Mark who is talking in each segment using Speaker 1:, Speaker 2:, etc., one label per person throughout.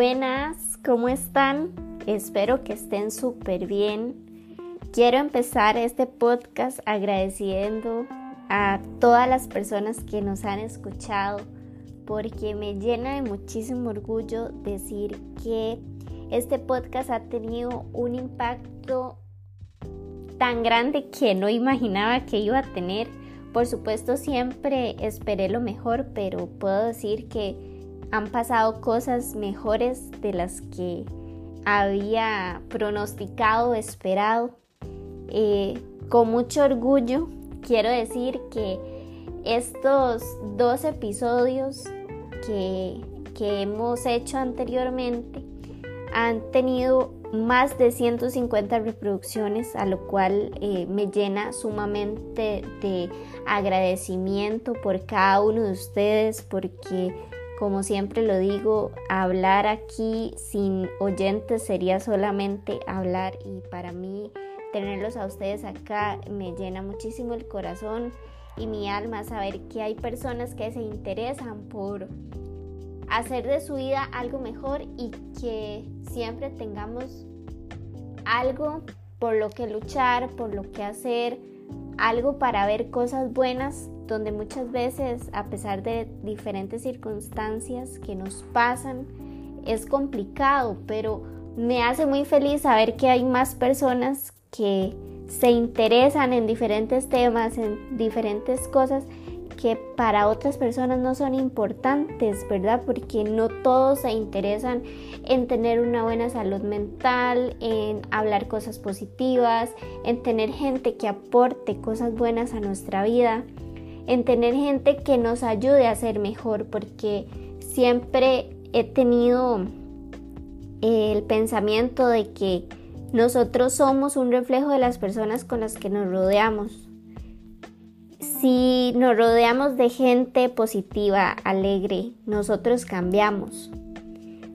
Speaker 1: Buenas, ¿cómo están? Espero que estén súper bien. Quiero empezar este podcast agradeciendo a todas las personas que nos han escuchado porque me llena de muchísimo orgullo decir que este podcast ha tenido un impacto tan grande que no imaginaba que iba a tener. Por supuesto siempre esperé lo mejor, pero puedo decir que han pasado cosas mejores de las que había pronosticado, esperado. Eh, con mucho orgullo quiero decir que estos dos episodios que, que hemos hecho anteriormente han tenido más de 150 reproducciones, a lo cual eh, me llena sumamente de agradecimiento por cada uno de ustedes, porque como siempre lo digo, hablar aquí sin oyentes sería solamente hablar y para mí tenerlos a ustedes acá me llena muchísimo el corazón y mi alma saber que hay personas que se interesan por hacer de su vida algo mejor y que siempre tengamos algo por lo que luchar, por lo que hacer, algo para ver cosas buenas, donde muchas veces, a pesar de diferentes circunstancias que nos pasan, es complicado, pero me hace muy feliz saber que hay más personas que se interesan en diferentes temas, en diferentes cosas que para otras personas no son importantes, ¿verdad? Porque no todos se interesan en tener una buena salud mental, en hablar cosas positivas, en tener gente que aporte cosas buenas a nuestra vida, en tener gente que nos ayude a ser mejor, porque siempre he tenido el pensamiento de que nosotros somos un reflejo de las personas con las que nos rodeamos. Si nos rodeamos de gente positiva, alegre, nosotros cambiamos.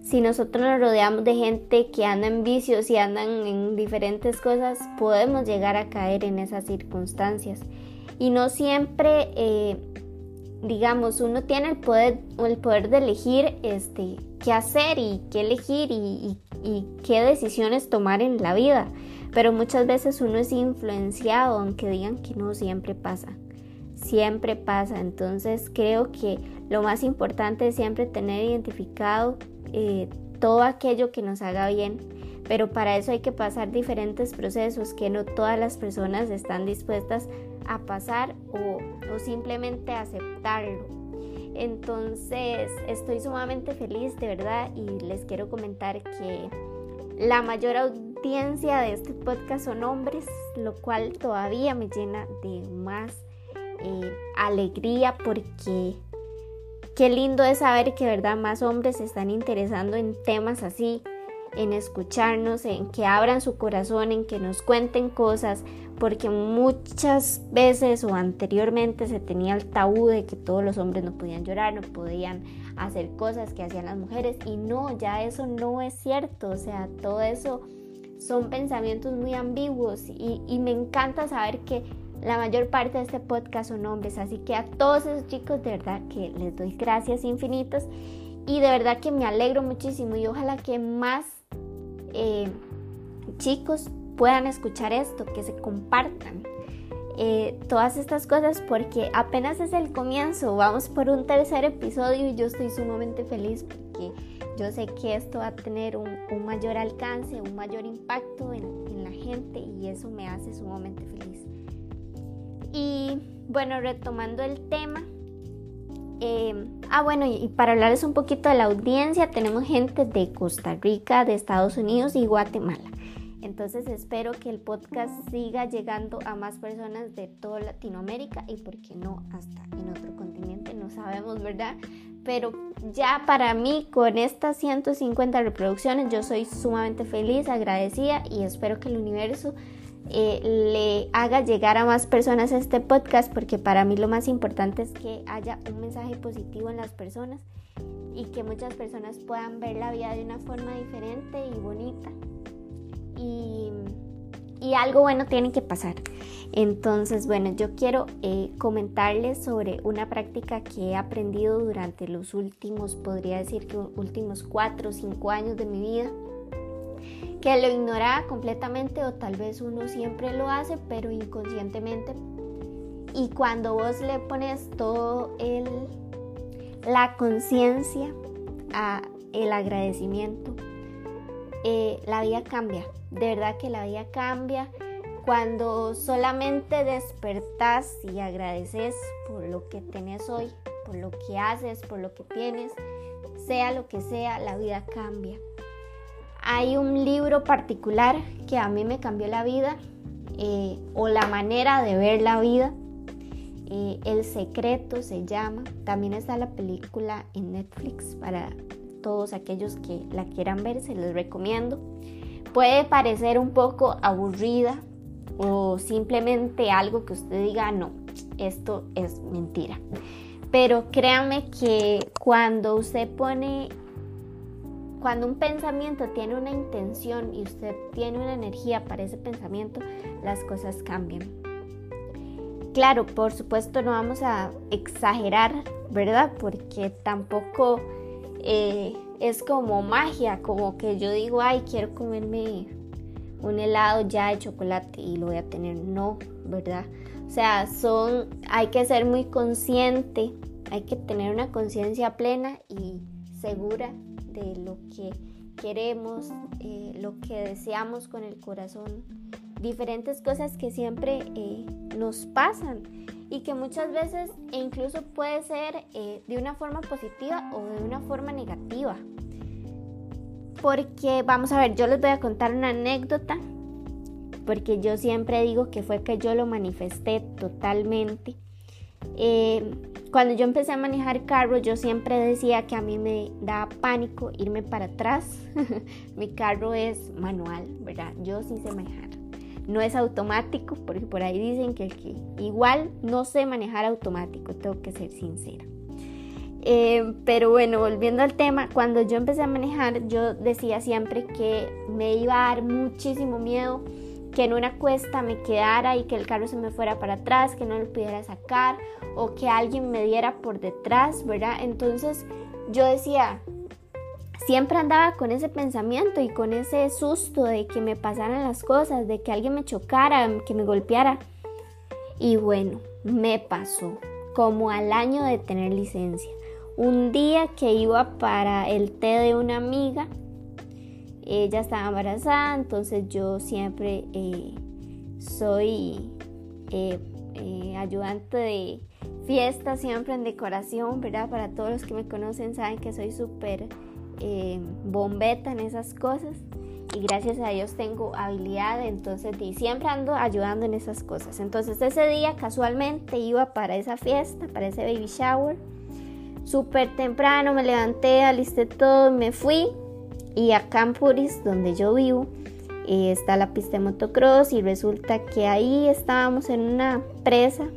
Speaker 1: Si nosotros nos rodeamos de gente que anda en vicios y andan en diferentes cosas, podemos llegar a caer en esas circunstancias. Y no siempre, eh, digamos, uno tiene el poder, el poder de elegir este, qué hacer y qué elegir y qué decisiones tomar en la vida. Pero muchas veces uno es influenciado, aunque digan que no siempre pasa siempre pasa. Entonces creo que lo más importante es siempre tener identificado eh, todo aquello que nos haga bien. Pero para eso hay que pasar diferentes procesos que no todas las personas están dispuestas a pasar o, o simplemente aceptarlo. Entonces estoy sumamente feliz de verdad y les quiero comentar que la mayor audiencia de este podcast son hombres, lo cual todavía me llena de más eh, alegría porque qué lindo es saber que verdad más hombres se están interesando en temas así, en escucharnos, en que abran su corazón, en que nos cuenten cosas, porque muchas veces o anteriormente se tenía el tabú de que todos los hombres no podían llorar, no podían hacer cosas que hacían las mujeres y no, ya eso no es cierto, o sea, todo eso son pensamientos muy ambiguos y, y me encanta saber que la mayor parte de este podcast son hombres, así que a todos esos chicos de verdad que les doy gracias infinitas y de verdad que me alegro muchísimo y ojalá que más eh, chicos puedan escuchar esto, que se compartan. Eh, todas estas cosas porque apenas es el comienzo, vamos por un tercer episodio y yo estoy sumamente feliz porque yo sé que esto va a tener un, mayor alcance, un mayor impacto en, en la gente y eso me hace sumamente feliz. Y bueno, retomando el tema. Em, ah, bueno, y, para hablarles un poquito de la audiencia, tenemos gente de Costa Rica, de Estados Unidos y Guatemala. Entonces espero que el podcast siga llegando a más personas de toda Latinoamérica y, por qué no, hasta en otro continente, no sabemos, ¿verdad? Pero ya para mí, con estas 150 reproducciones, yo soy sumamente feliz, agradecida y espero que el universo eh, le haga llegar a más personas este podcast porque para mí lo más importante es que haya un mensaje positivo en las personas y que muchas personas puedan ver la vida de una forma diferente y bonita. Y, algo bueno tiene que pasar. Entonces, bueno, yo quiero eh, comentarles sobre una práctica que he aprendido durante los últimos, podría decir que últimos cuatro o cinco años de mi vida, que lo ignoraba completamente o tal vez uno siempre lo hace, pero inconscientemente. Y cuando vos le pones todo el, la conciencia a el agradecimiento, eh, la vida cambia. De verdad que la vida cambia cuando solamente despertás y agradeces por lo que tenés hoy, por lo que haces, por lo que tienes, sea lo que sea, la vida cambia. Hay un libro particular que a mí me cambió la vida eh, o la manera de ver la vida. Eh, el secreto se llama. También está la película en Netflix para todos aquellos que la quieran ver, se les recomiendo. Puede parecer un poco aburrida, o simplemente algo que usted diga, no, esto es mentira. Pero créanme que cuando usted pone, cuando un pensamiento tiene una intención y usted tiene una energía para ese pensamiento, las cosas cambian. Claro, por supuesto no vamos a exagerar, ¿verdad? Porque tampoco eh, es como magia, como que yo digo, ay, quiero comerme un helado ya de chocolate y lo voy a tener. No, ¿verdad? O sea, son, hay que ser muy consciente, hay que tener una conciencia plena y segura de lo que queremos, eh, lo que deseamos con el corazón, diferentes cosas que siempre eh, nos pasan y que muchas veces e incluso puede ser eh, de una forma positiva o de una forma negativa porque vamos a ver, yo les voy a contar una anécdota, porque yo siempre digo que fue que yo lo manifesté totalmente. Eh, cuando yo empecé a manejar carro, yo siempre decía que a mí me da pánico irme para atrás. Mi carro es manual, ¿verdad? Yo sí sé manejar. No es automático, porque por ahí dicen que, igual no sé manejar automático, tengo que ser sincera. Eh, pero bueno, volviendo al tema, cuando yo empecé a manejar, yo decía siempre que me iba a dar muchísimo miedo que en una cuesta me quedara y que el carro se me fuera para atrás, que no lo pudiera sacar o que alguien me diera por detrás, ¿verdad? Entonces yo decía, siempre andaba con ese pensamiento y con ese susto de que me pasaran las cosas, de que alguien me chocara, que me golpeara. Y bueno, me pasó como al año de tener licencia un día que iba para el té de una amiga, ella estaba embarazada, entonces yo siempre eh, soy eh, eh, ayudante de fiesta, siempre en decoración, ¿verdad? Para todos los que me conocen saben que soy súper bombeta en esas cosas y gracias a Dios tengo habilidad, entonces y siempre ando ayudando en esas cosas. Entonces ese día casualmente iba para esa fiesta, para ese baby shower Súper temprano me levanté, alisté todo, me fui y a Campuris, donde yo vivo, eh, está la pista de motocross y resulta que ahí estábamos en una presa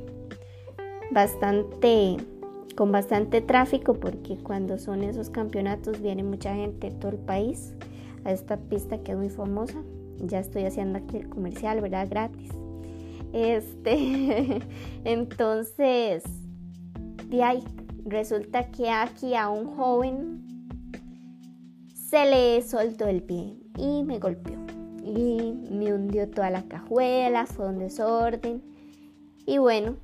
Speaker 1: bastante con bastante tráfico porque cuando son esos campeonatos viene mucha gente de todo el país a esta pista que es muy famosa. Ya estoy haciendo aquí el comercial, ¿verdad? Gratis. Este, entonces, de ahí Resulta que aquí a un joven se le soltó el pie y me golpeó. Y me hundió toda la cajuela, fue un desorden. Y bueno,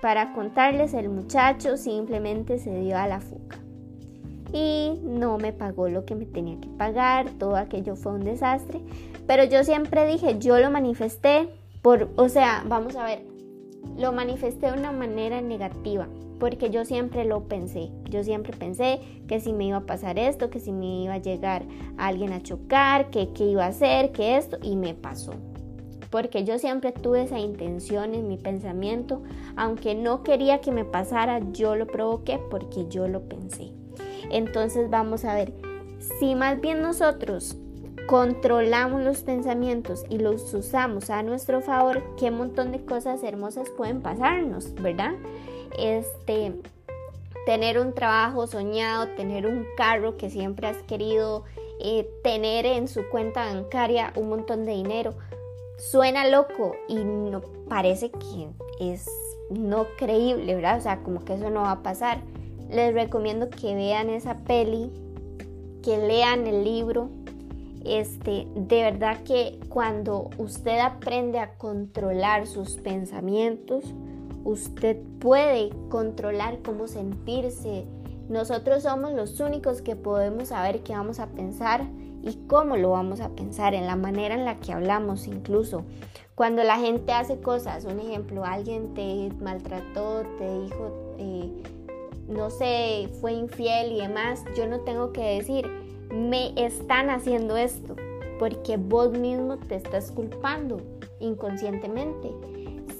Speaker 1: para contarles, el muchacho simplemente se dio a la fuga. Y no me pagó lo que me tenía que pagar, todo aquello fue un desastre. Pero yo siempre dije, yo lo manifesté por, o sea, vamos a ver, lo manifesté de una manera negativa, porque yo siempre lo pensé. Yo siempre pensé que si me iba a pasar esto, que si me iba a llegar alguien a chocar, que qué iba a hacer, que esto, y me pasó. Porque yo siempre tuve esa intención en mi pensamiento, aunque no quería que me pasara, yo lo provoqué porque yo lo pensé. Entonces vamos a ver, si más bien nosotros controlamos los pensamientos y los usamos a nuestro favor, qué montón de cosas hermosas pueden pasarnos, ¿verdad? Este, tener un trabajo soñado, tener un carro que siempre has querido, eh, tener en su cuenta bancaria un montón de dinero. suena loco y no parece que es no creíble, ¿verdad? O sea, como que eso no va a pasar. Les recomiendo que vean esa peli, que lean el libro. Este, de verdad que cuando usted aprende a controlar sus pensamientos, usted puede controlar cómo sentirse. Nosotros somos los únicos que podemos saber qué vamos a pensar y cómo lo vamos a pensar, en la manera en la que hablamos incluso. Cuando la gente hace cosas, un ejemplo, alguien te maltrató, te dijo, eh, no sé, fue infiel y demás, yo no tengo que decir, me están haciendo esto, porque vos mismo te estás culpando inconscientemente.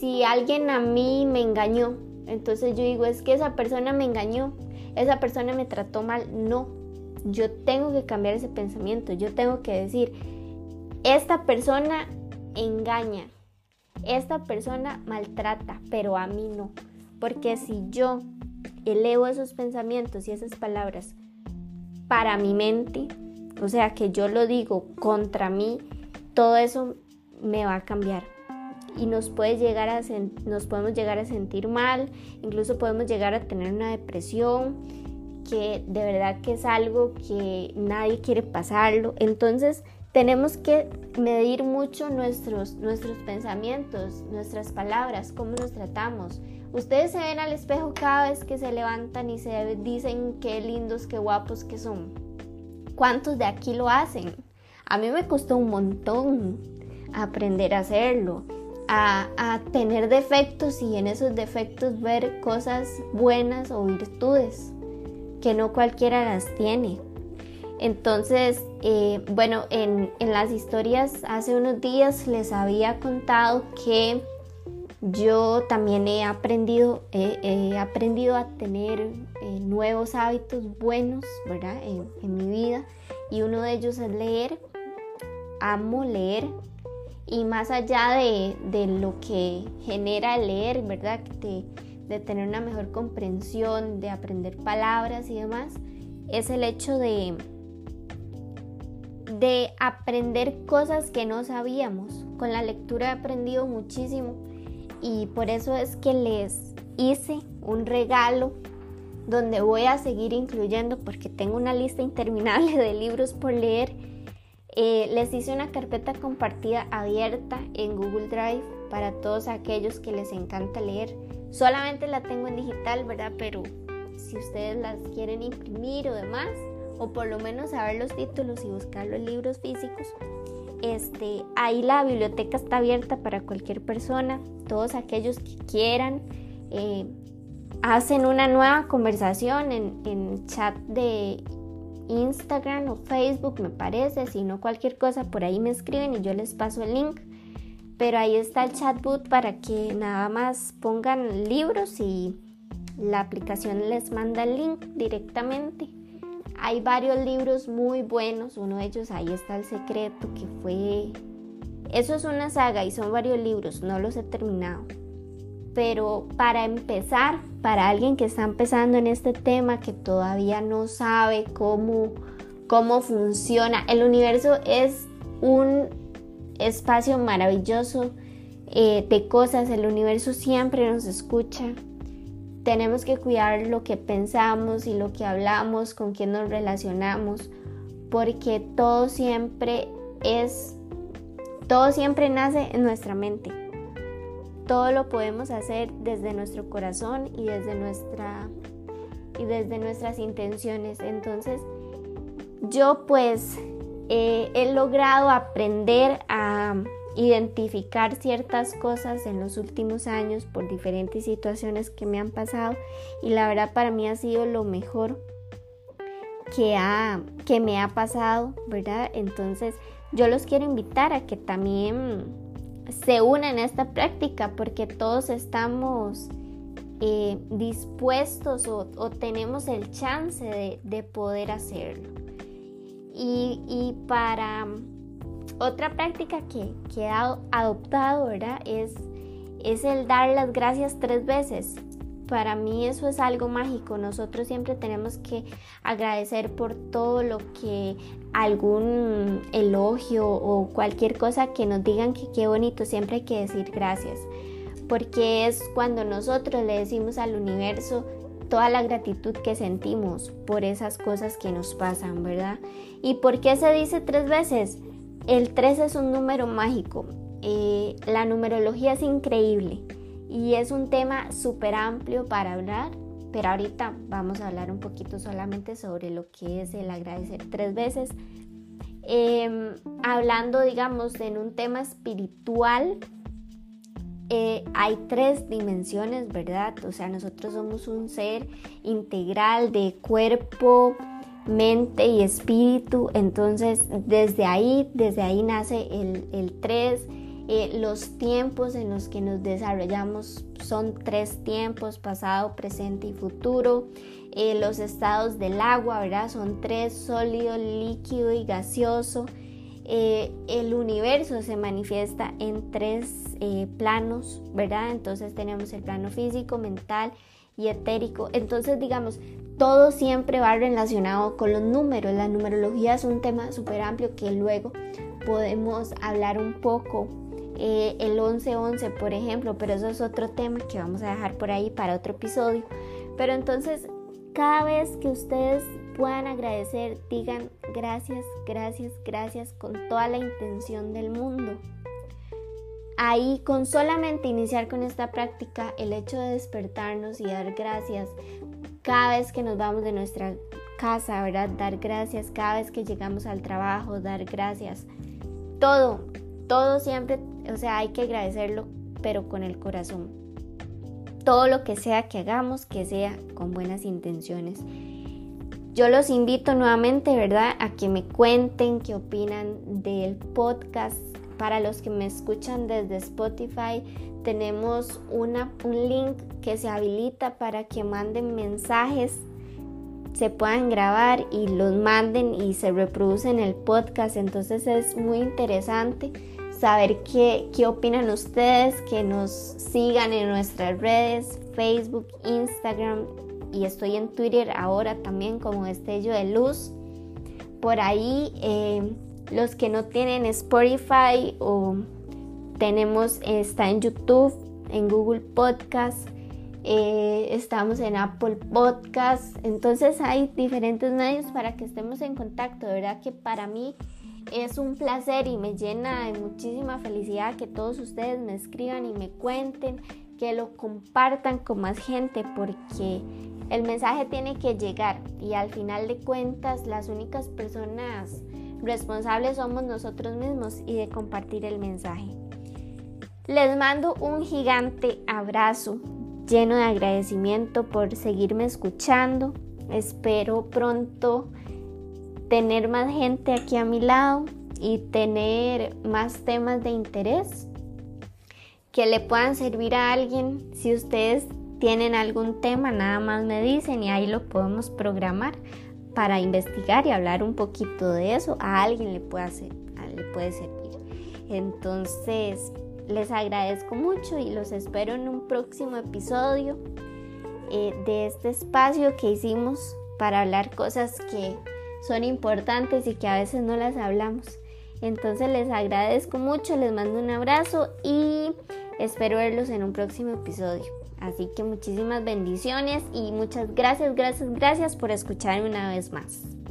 Speaker 1: Si alguien a mí me engañó, entonces yo digo, es que esa persona me engañó, esa persona me trató mal, no, yo tengo que cambiar ese pensamiento, yo tengo que decir, esta persona engaña, esta persona maltrata, pero a mí no. Porque si yo elevo esos pensamientos y esas palabras para mi mente, o sea que yo lo digo contra mí, todo eso me va a cambiar y nos puede llegar a nos podemos llegar a sentir mal, incluso podemos llegar a tener una depresión que de verdad que es algo que nadie quiere pasarlo. Entonces tenemos que medir mucho nuestros, nuestros pensamientos, nuestras palabras, cómo nos tratamos. Ustedes se ven al espejo cada vez que se levantan y se dicen qué lindos, qué guapos que son. ¿Cuántos de aquí lo hacen? A mí me costó un montón aprender a hacerlo, a, tener defectos y en esos defectos ver cosas buenas o virtudes que no cualquiera las tiene. Entonces, eh, bueno, en, las historias hace unos días les había contado que yo también he aprendido, he aprendido a tener eh, nuevos hábitos buenos, ¿verdad? En, mi vida. Y uno de ellos es leer. Amo leer. Y más allá de, de lo que genera leer, ¿verdad? De, de tener una mejor comprensión, de aprender palabras y demás, es el hecho de de aprender cosas que no sabíamos. Con la lectura he aprendido muchísimo y por eso es que les hice un regalo donde voy a seguir incluyendo porque tengo una lista interminable de libros por leer. Eh, les hice una carpeta compartida abierta en Google Drive para todos aquellos que les encanta leer. Solamente la tengo en digital, ¿verdad? Pero si ustedes las quieren imprimir o demás, o por lo menos saber los títulos y buscar los libros físicos, este, ahí la biblioteca está abierta para cualquier persona, todos aquellos que quieran. Eh, hacen una nueva conversación en, en chat de Instagram o Facebook, me parece. Si no, cualquier cosa, por ahí me escriben y yo les paso el link. Pero ahí está el chatbot para que nada más pongan libros y la aplicación les manda el link directamente. Hay varios libros muy buenos, uno de ellos ahí está El Secreto, que fue... Eso es una saga y son varios libros, no los he terminado. Pero para empezar, para alguien que está empezando en este tema, que todavía no sabe cómo, cómo funciona, el universo es un espacio maravilloso eh, de cosas, el universo siempre nos escucha, tenemos que cuidar lo que pensamos y lo que hablamos, con quién nos relacionamos, porque todo siempre es, todo siempre nace en nuestra mente. Todo lo podemos hacer desde nuestro corazón y desde nuestra y desde nuestras intenciones. Entonces, yo pues eh, he logrado aprender a identificar ciertas cosas en los últimos años por diferentes situaciones que me han pasado y la verdad para mí ha sido lo mejor que, ha, que me ha pasado, ¿verdad? Entonces yo los quiero invitar a que también se unan a esta práctica porque todos estamos eh, dispuestos o, tenemos el chance de, de poder hacerlo. Y, y para otra práctica que, que adoptado, ¿verdad? Es, es el dar las gracias tres veces. Para mí eso es algo mágico. Nosotros siempre tenemos que agradecer por todo lo que algún elogio o cualquier cosa que nos digan que qué bonito, siempre hay que decir gracias. Porque es cuando nosotros le decimos al universo toda la gratitud que sentimos por esas cosas que nos pasan, ¿verdad? ¿Y por qué se dice tres veces? El 3 es un número mágico. Eh, la numerología es increíble y es un tema súper amplio para hablar, pero ahorita vamos a hablar un poquito solamente sobre lo que es el agradecer tres veces. Em, hablando, digamos, en un tema espiritual, eh, hay tres dimensiones, ¿verdad? O sea, nosotros somos un ser integral de cuerpo, mente y espíritu. Entonces, desde ahí, desde ahí nace el, el tres eh, los tiempos en los que nos desarrollamos son tres tiempos, pasado, presente y futuro. Eh, los estados del agua, ¿verdad? Son tres, sólido, líquido y gaseoso. Eh, el universo se manifiesta en tres planos, ¿verdad? Entonces tenemos el plano físico, mental y etérico. Entonces, digamos, todo siempre va relacionado con los números. La numerología es un tema súper amplio que luego podemos hablar un poco eh, el 11-11, por ejemplo, pero eso es otro tema que vamos a dejar por ahí para otro episodio. Pero entonces, cada vez que ustedes puedan agradecer, digan gracias, gracias, gracias con toda la intención del mundo. Ahí, con solamente iniciar con esta práctica, el hecho de despertarnos y dar gracias cada vez que nos vamos de nuestra casa, ¿verdad? Dar gracias cada vez que llegamos al trabajo, dar gracias. Todo, todo siempre, o sea, hay que agradecerlo, pero con el corazón. Todo lo que sea que hagamos, que sea con buenas intenciones. Yo los invito nuevamente, ¿verdad?, a que me cuenten qué opinan del podcast. Para los que me escuchan desde Spotify, tenemos una, un link que se habilita para que manden mensajes, se puedan grabar y los manden y se reproducen el podcast. Entonces es muy interesante saber qué, qué opinan ustedes, que nos sigan en nuestras redes, Facebook, Instagram y estoy en Twitter ahora también como Destello de Luz. Por ahí eh, los que no tienen Spotify o tenemos, está en YouTube, en Google Podcast, eh, estamos en Apple Podcast, entonces hay diferentes medios para que estemos en contacto, de verdad que para mí es un placer y me llena de muchísima felicidad que todos ustedes me escriban y me cuenten, que lo compartan con más gente porque el mensaje tiene que llegar y al final de cuentas las únicas personas responsables somos nosotros mismos y de compartir el mensaje. Les mando un gigante abrazo lleno de agradecimiento por seguirme escuchando. Espero pronto tener más gente aquí a mi lado y tener más temas de interés que le puedan servir a alguien. Si ustedes tienen algún tema, nada más me dicen y ahí lo podemos programar para investigar y hablar un poquito de eso. A alguien le puede, le puede servir. Entonces, les agradezco mucho y los espero en un próximo episodio eh, de este espacio que hicimos para hablar cosas que son importantes y que a veces no las hablamos. Entonces les agradezco mucho, les mando un abrazo y espero verlos en un próximo episodio. Así que muchísimas bendiciones y muchas gracias, gracias, gracias por escucharme una vez más.